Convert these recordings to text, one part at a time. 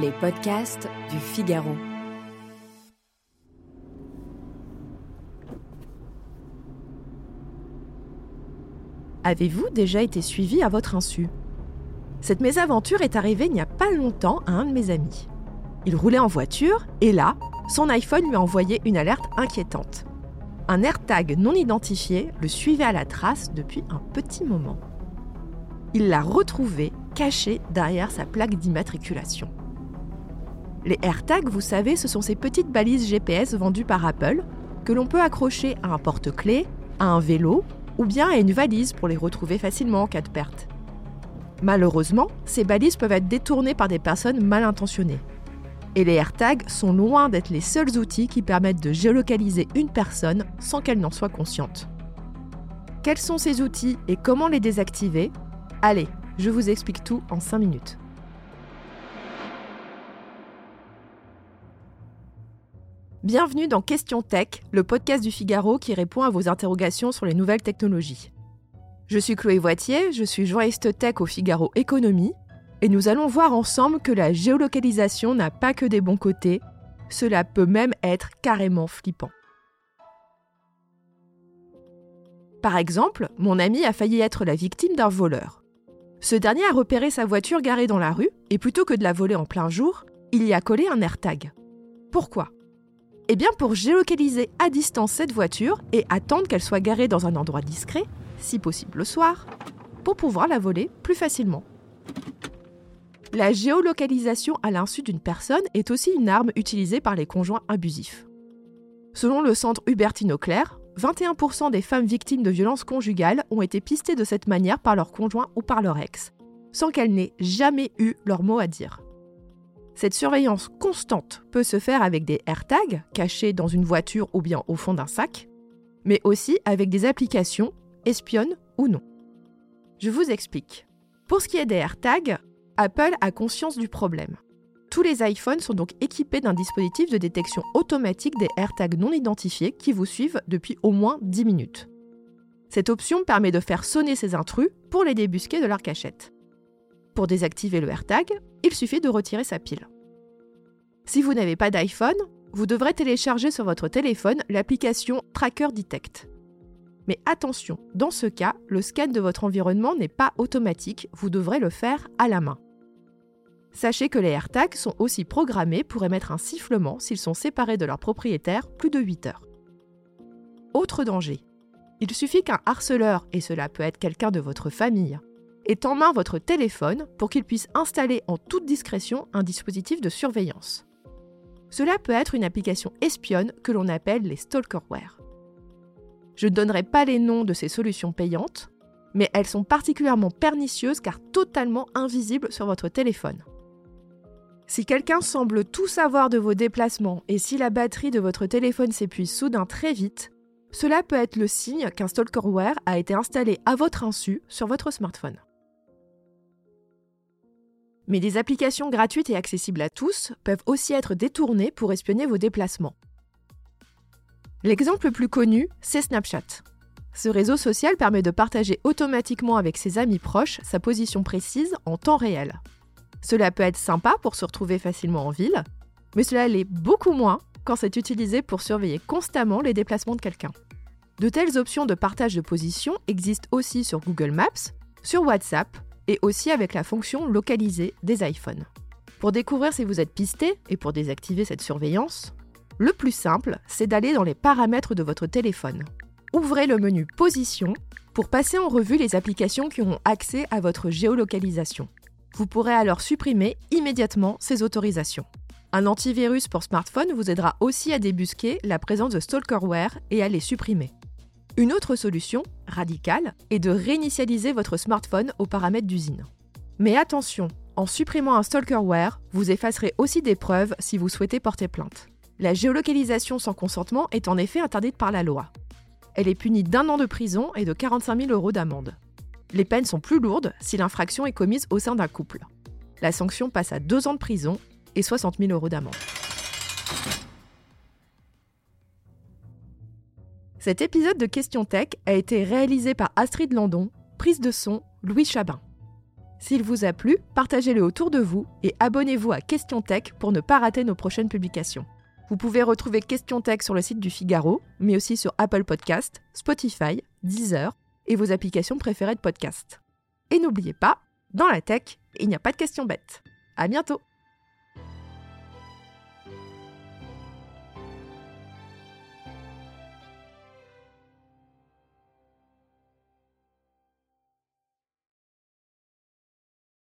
Les podcasts du Figaro. Avez-vous déjà été suivi à votre insu? Cette mésaventure est arrivée il n'y a pas longtemps à un de mes amis. Il roulait en voiture et là, son iPhone lui a envoyé une alerte inquiétante. Un AirTag non identifié le suivait à la trace depuis un petit moment. Il l'a retrouvé caché derrière sa plaque d'immatriculation. Les AirTags, vous savez, ce sont ces petites balises GPS vendues par Apple que l'on peut accrocher à un porte-clés, à un vélo ou bien à une valise pour les retrouver facilement en cas de perte. Malheureusement, ces balises peuvent être détournées par des personnes mal intentionnées. Et les AirTags sont loin d'être les seuls outils qui permettent de géolocaliser une personne sans qu'elle n'en soit consciente. Quels sont ces outils et comment les désactiver? Allez, je vous explique tout en 5 minutes. Bienvenue dans Question Tech, le podcast du Figaro qui répond à vos interrogations sur les nouvelles technologies. Je suis Chloé Voitier, je suis journaliste tech au Figaro Économie, et nous allons voir ensemble que la géolocalisation n'a pas que des bons côtés, cela peut même être carrément flippant. Par exemple, mon ami a failli être la victime d'un voleur. Ce dernier a repéré sa voiture garée dans la rue, et plutôt que de la voler en plein jour, il y a collé un AirTag. Pourquoi? Eh bien pour géolocaliser à distance cette voiture et attendre qu'elle soit garée dans un endroit discret, si possible le soir, pour pouvoir la voler plus facilement. La géolocalisation à l'insu d'une personne est aussi une arme utilisée par les conjoints abusifs. Selon le centre Hubertine Claire, 21% des femmes victimes de violences conjugales ont été pistées de cette manière par leur conjoint ou par leur ex, sans qu'elles n'aient jamais eu leur mot à dire. Cette surveillance constante peut se faire avec des AirTags cachés dans une voiture ou bien au fond d'un sac, mais aussi avec des applications, espionnes ou non. Je vous explique. Pour ce qui est des AirTags, Apple a conscience du problème. Tous les iPhones sont donc équipés d'un dispositif de détection automatique des AirTags non identifiés qui vous suivent depuis au moins 10 minutes. Cette option permet de faire sonner ces intrus pour les débusquer de leur cachette. Pour désactiver le AirTag, il suffit de retirer sa pile. Si vous n'avez pas d'iPhone, vous devrez télécharger sur votre téléphone l'application Tracker Detect. Mais attention, dans ce cas, le scan de votre environnement n'est pas automatique, vous devrez le faire à la main. Sachez que les AirTags sont aussi programmés pour émettre un sifflement s'ils sont séparés de leur propriétaire plus de 8 heures. Autre danger. Il suffit qu'un harceleur, et cela peut être quelqu'un de votre famille, est en main votre téléphone pour qu'il puisse installer en toute discrétion un dispositif de surveillance. Cela peut être une application espionne que l'on appelle les stalkerware. Je ne donnerai pas les noms de ces solutions payantes, mais elles sont particulièrement pernicieuses car totalement invisibles sur votre téléphone. Si quelqu'un semble tout savoir de vos déplacements et si la batterie de votre téléphone s'épuise soudain très vite, cela peut être le signe qu'un stalkerware a été installé à votre insu sur votre smartphone. Mais des applications gratuites et accessibles à tous peuvent aussi être détournées pour espionner vos déplacements. L'exemple le plus connu, c'est Snapchat. Ce réseau social permet de partager automatiquement avec ses amis proches sa position précise en temps réel. Cela peut être sympa pour se retrouver facilement en ville, mais cela l'est beaucoup moins quand c'est utilisé pour surveiller constamment les déplacements de quelqu'un. De telles options de partage de position existent aussi sur Google Maps, sur WhatsApp et aussi avec la fonction localisée des iPhones. Pour découvrir si vous êtes pisté et pour désactiver cette surveillance, le plus simple, c'est d'aller dans les paramètres de votre téléphone. Ouvrez le menu Position pour passer en revue les applications qui ont accès à votre géolocalisation. Vous pourrez alors supprimer immédiatement ces autorisations. Un antivirus pour smartphone vous aidera aussi à débusquer la présence de stalkerware et à les supprimer. Une autre solution, radicale, est de réinitialiser votre smartphone aux paramètres d'usine. Mais attention, en supprimant un stalkerware, vous effacerez aussi des preuves si vous souhaitez porter plainte. La géolocalisation sans consentement est en effet interdite par la loi. Elle est punie d'un an de prison et de 45 000 euros d'amende. Les peines sont plus lourdes si l'infraction est commise au sein d'un couple. La sanction passe à deux ans de prison et 60 000 euros d'amende. Cet épisode de Question Tech a été réalisé par Astrid Landon, prise de son Louis Chabin. S'il vous a plu, partagez-le autour de vous et abonnez-vous à Question Tech pour ne pas rater nos prochaines publications. Vous pouvez retrouver Question Tech sur le site du Figaro, mais aussi sur Apple Podcast, Spotify, Deezer et vos applications préférées de podcast. Et n'oubliez pas, dans la tech, il n'y a pas de questions bêtes. À bientôt!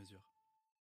mesure.